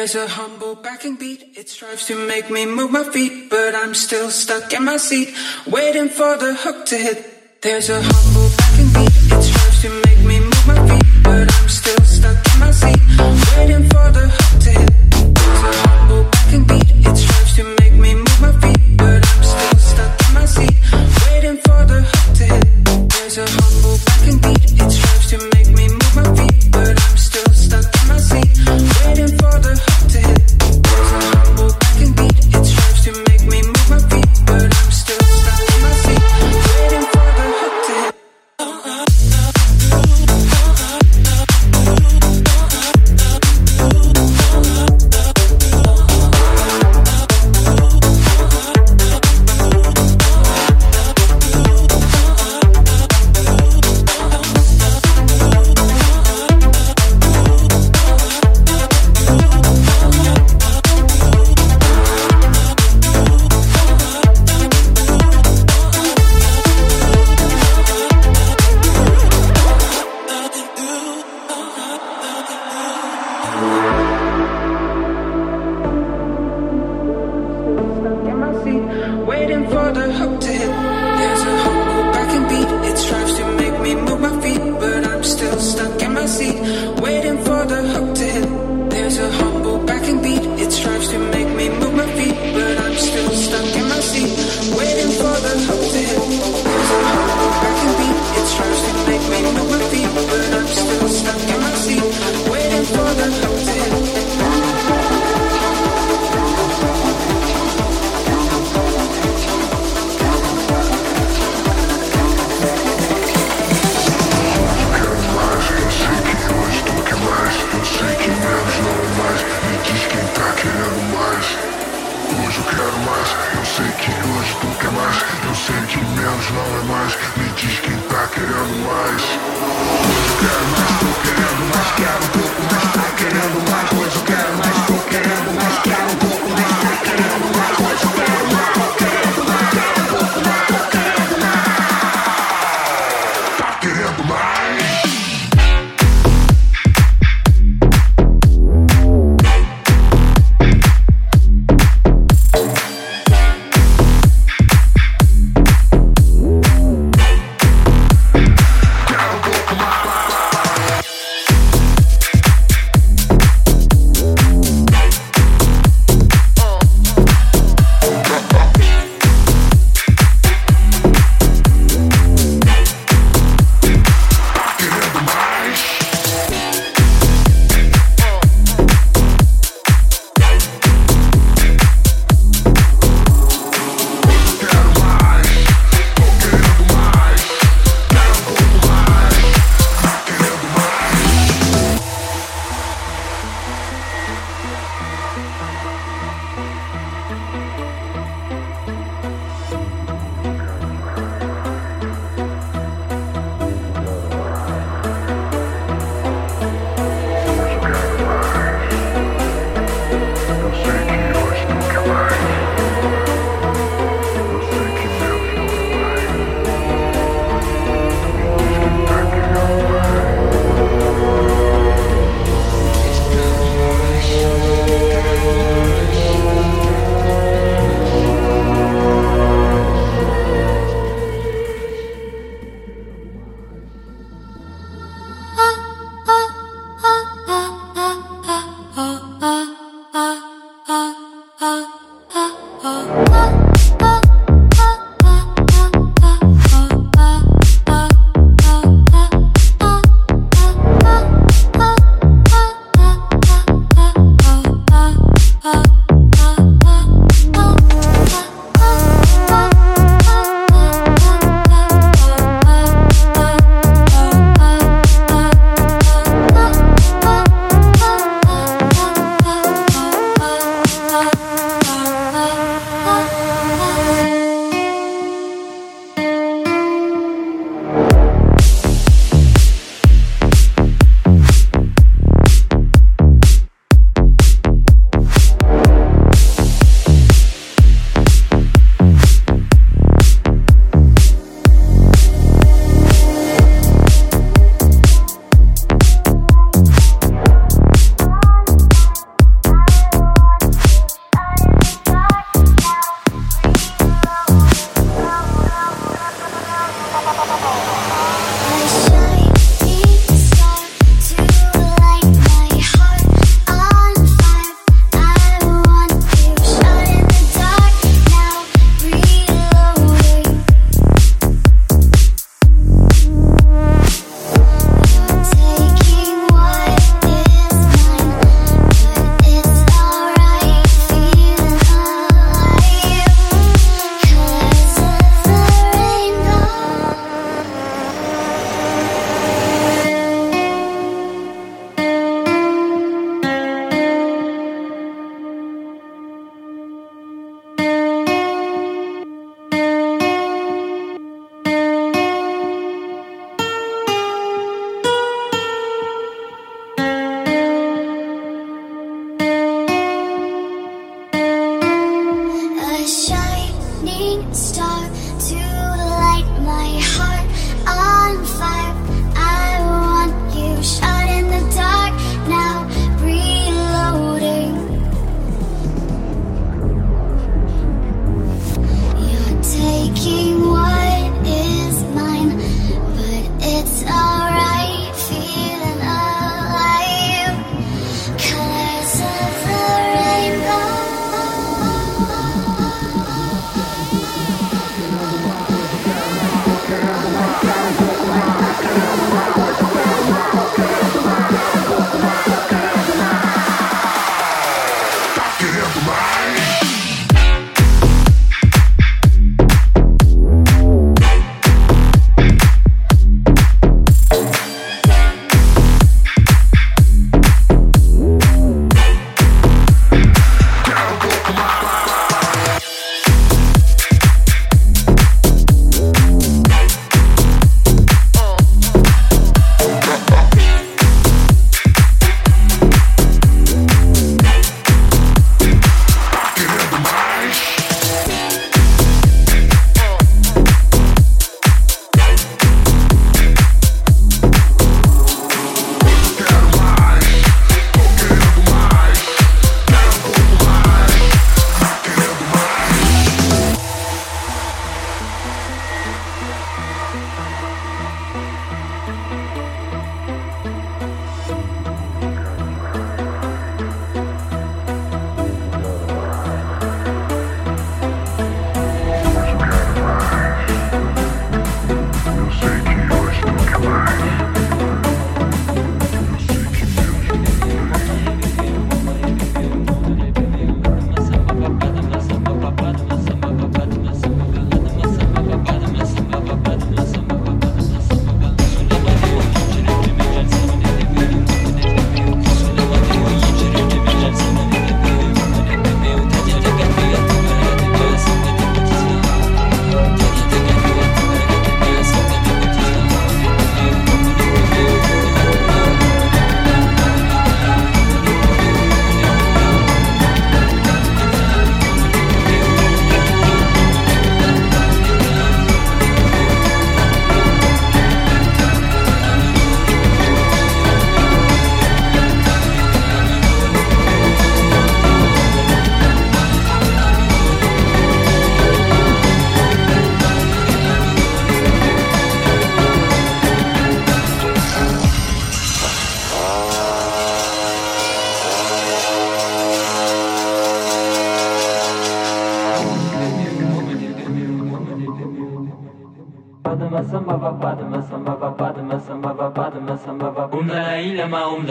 There's a humble backing beat, it strives to make me move my feet, but I'm still stuck in my seat, waiting for the hook to hit. There's a humble backing beat, it strives to make me move my feet, but I'm still stuck in my seat, waiting for the hook to hit. waiting for the hook to hit. There's a hole I can be. It strives to make me move my feet, but I'm still stuck in my seat. Waiting menos não é mais Me diz quem tá querendo mais. Quero mais, tô querendo mais, quero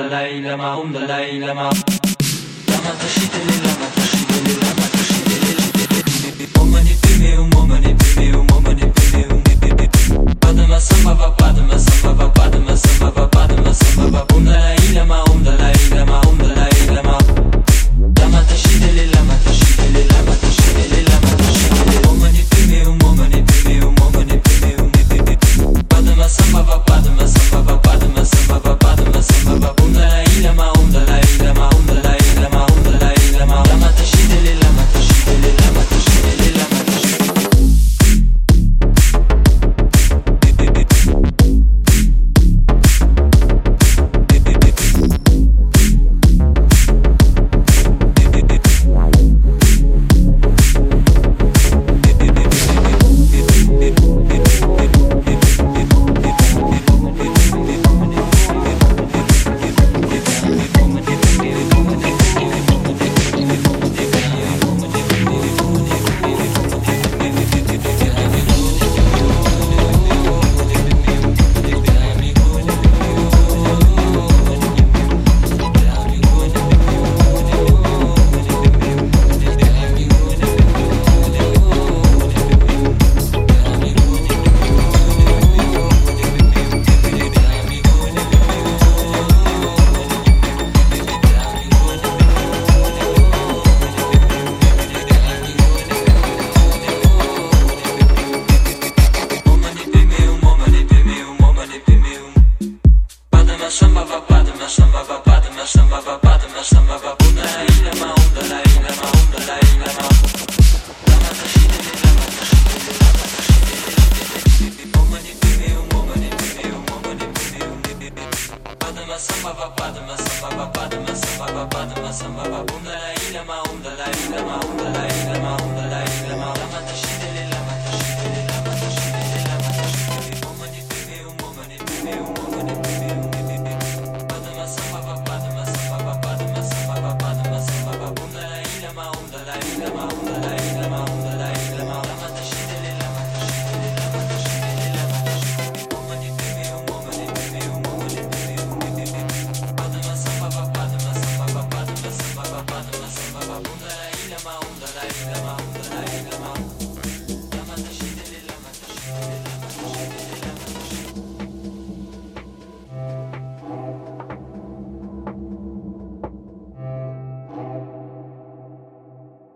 Lama tashide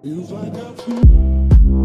Feels like a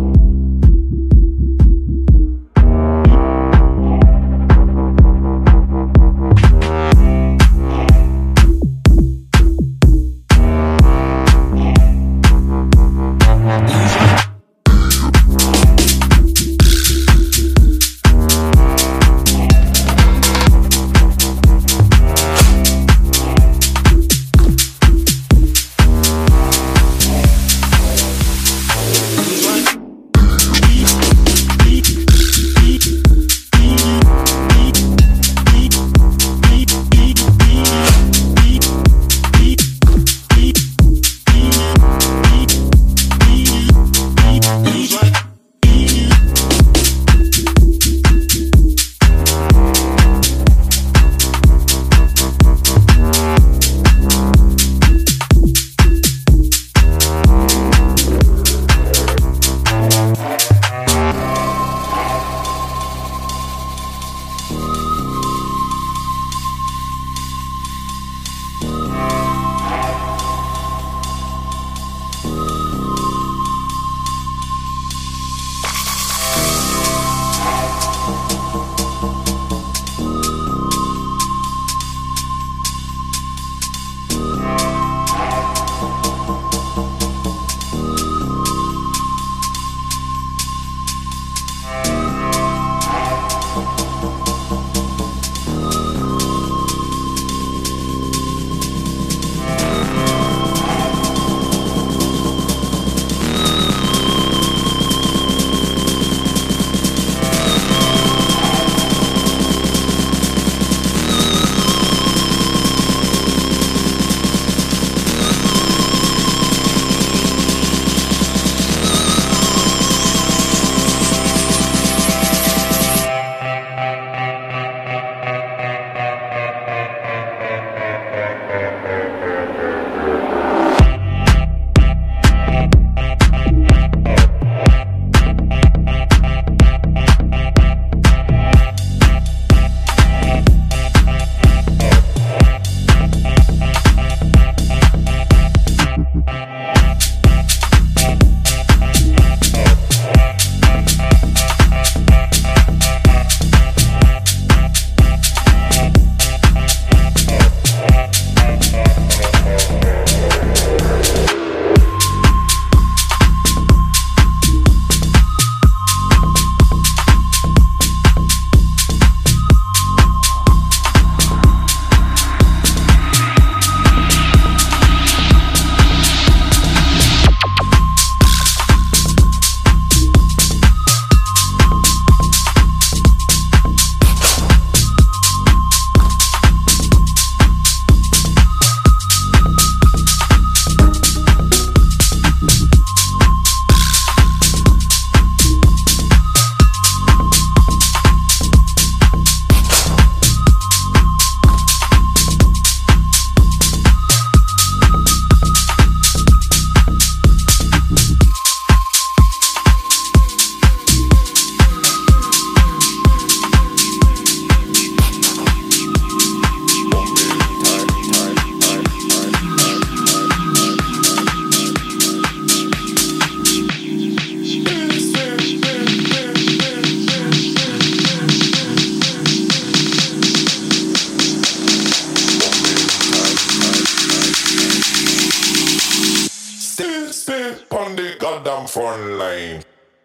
On the goddamn phone line.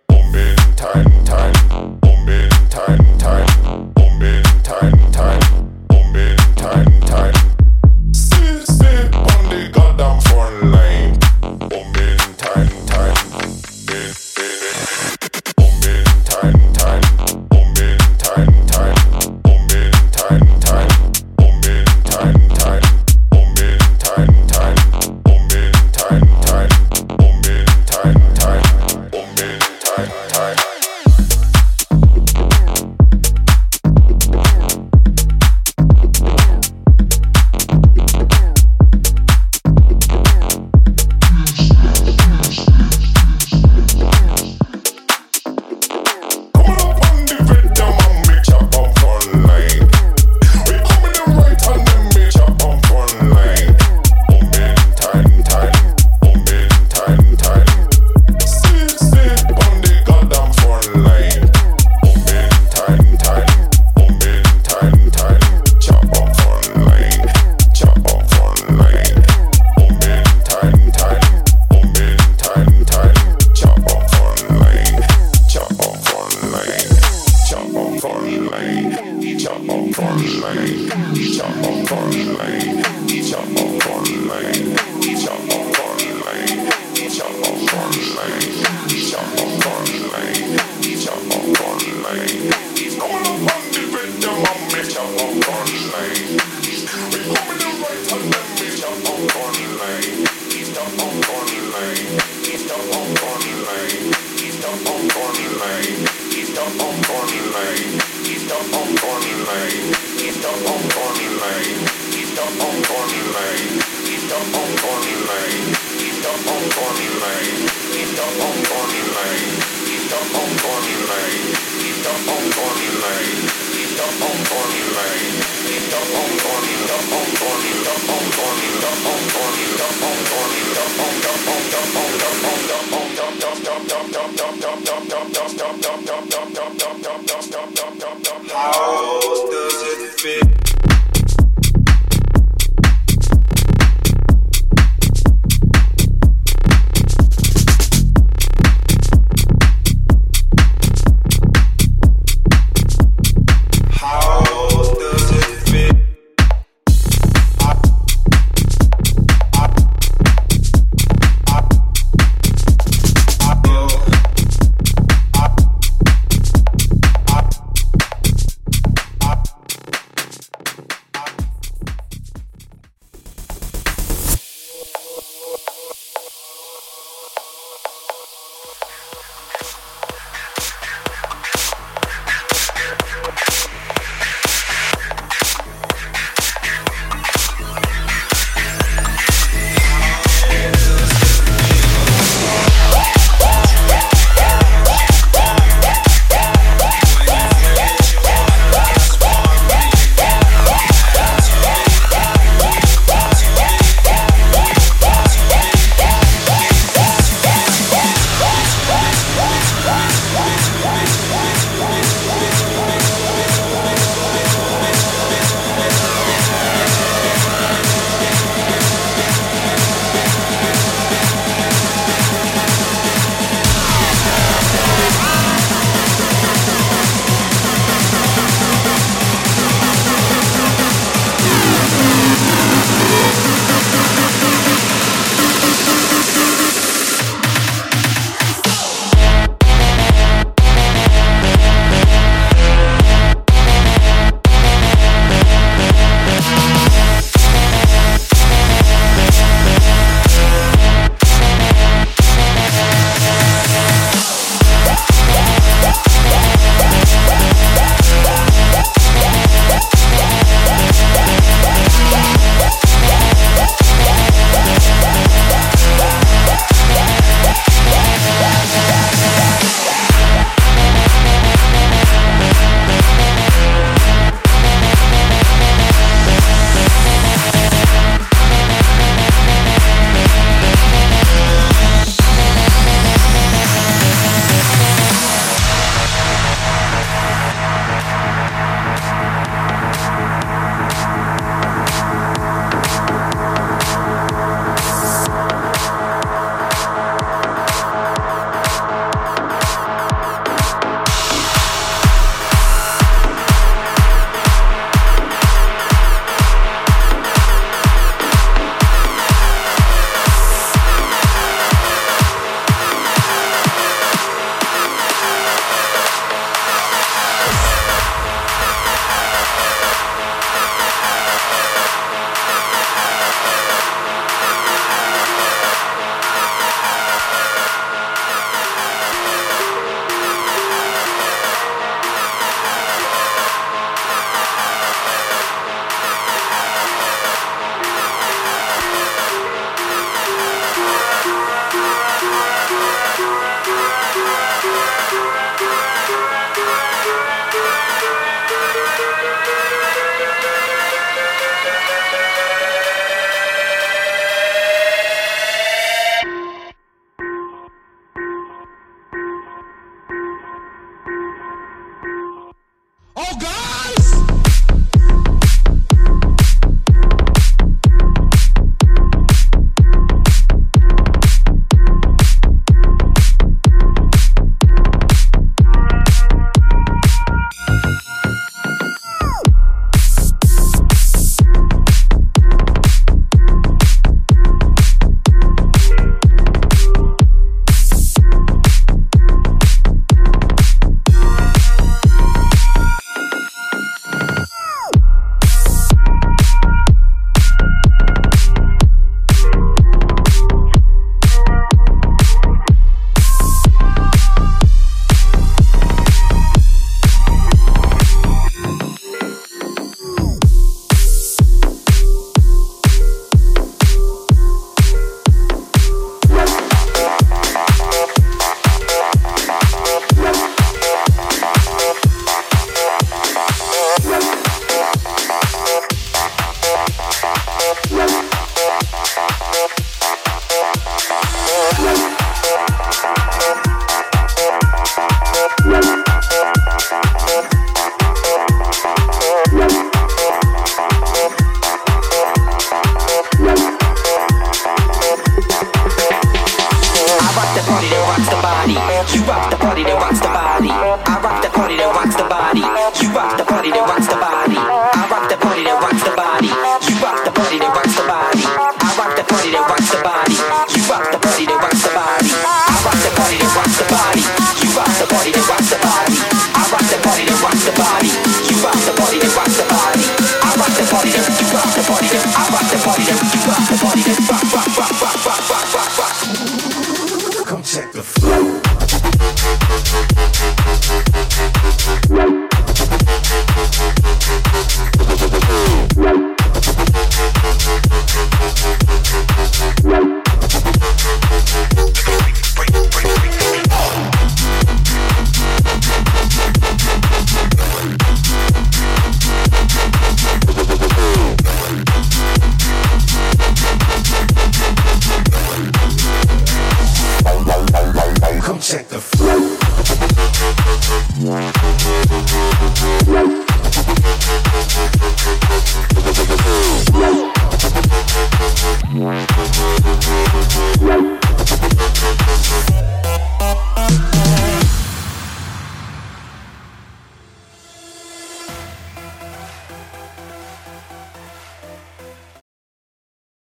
Bombing time, time, bombing time, time, bombing time, time, bombing time, time. How does it fit?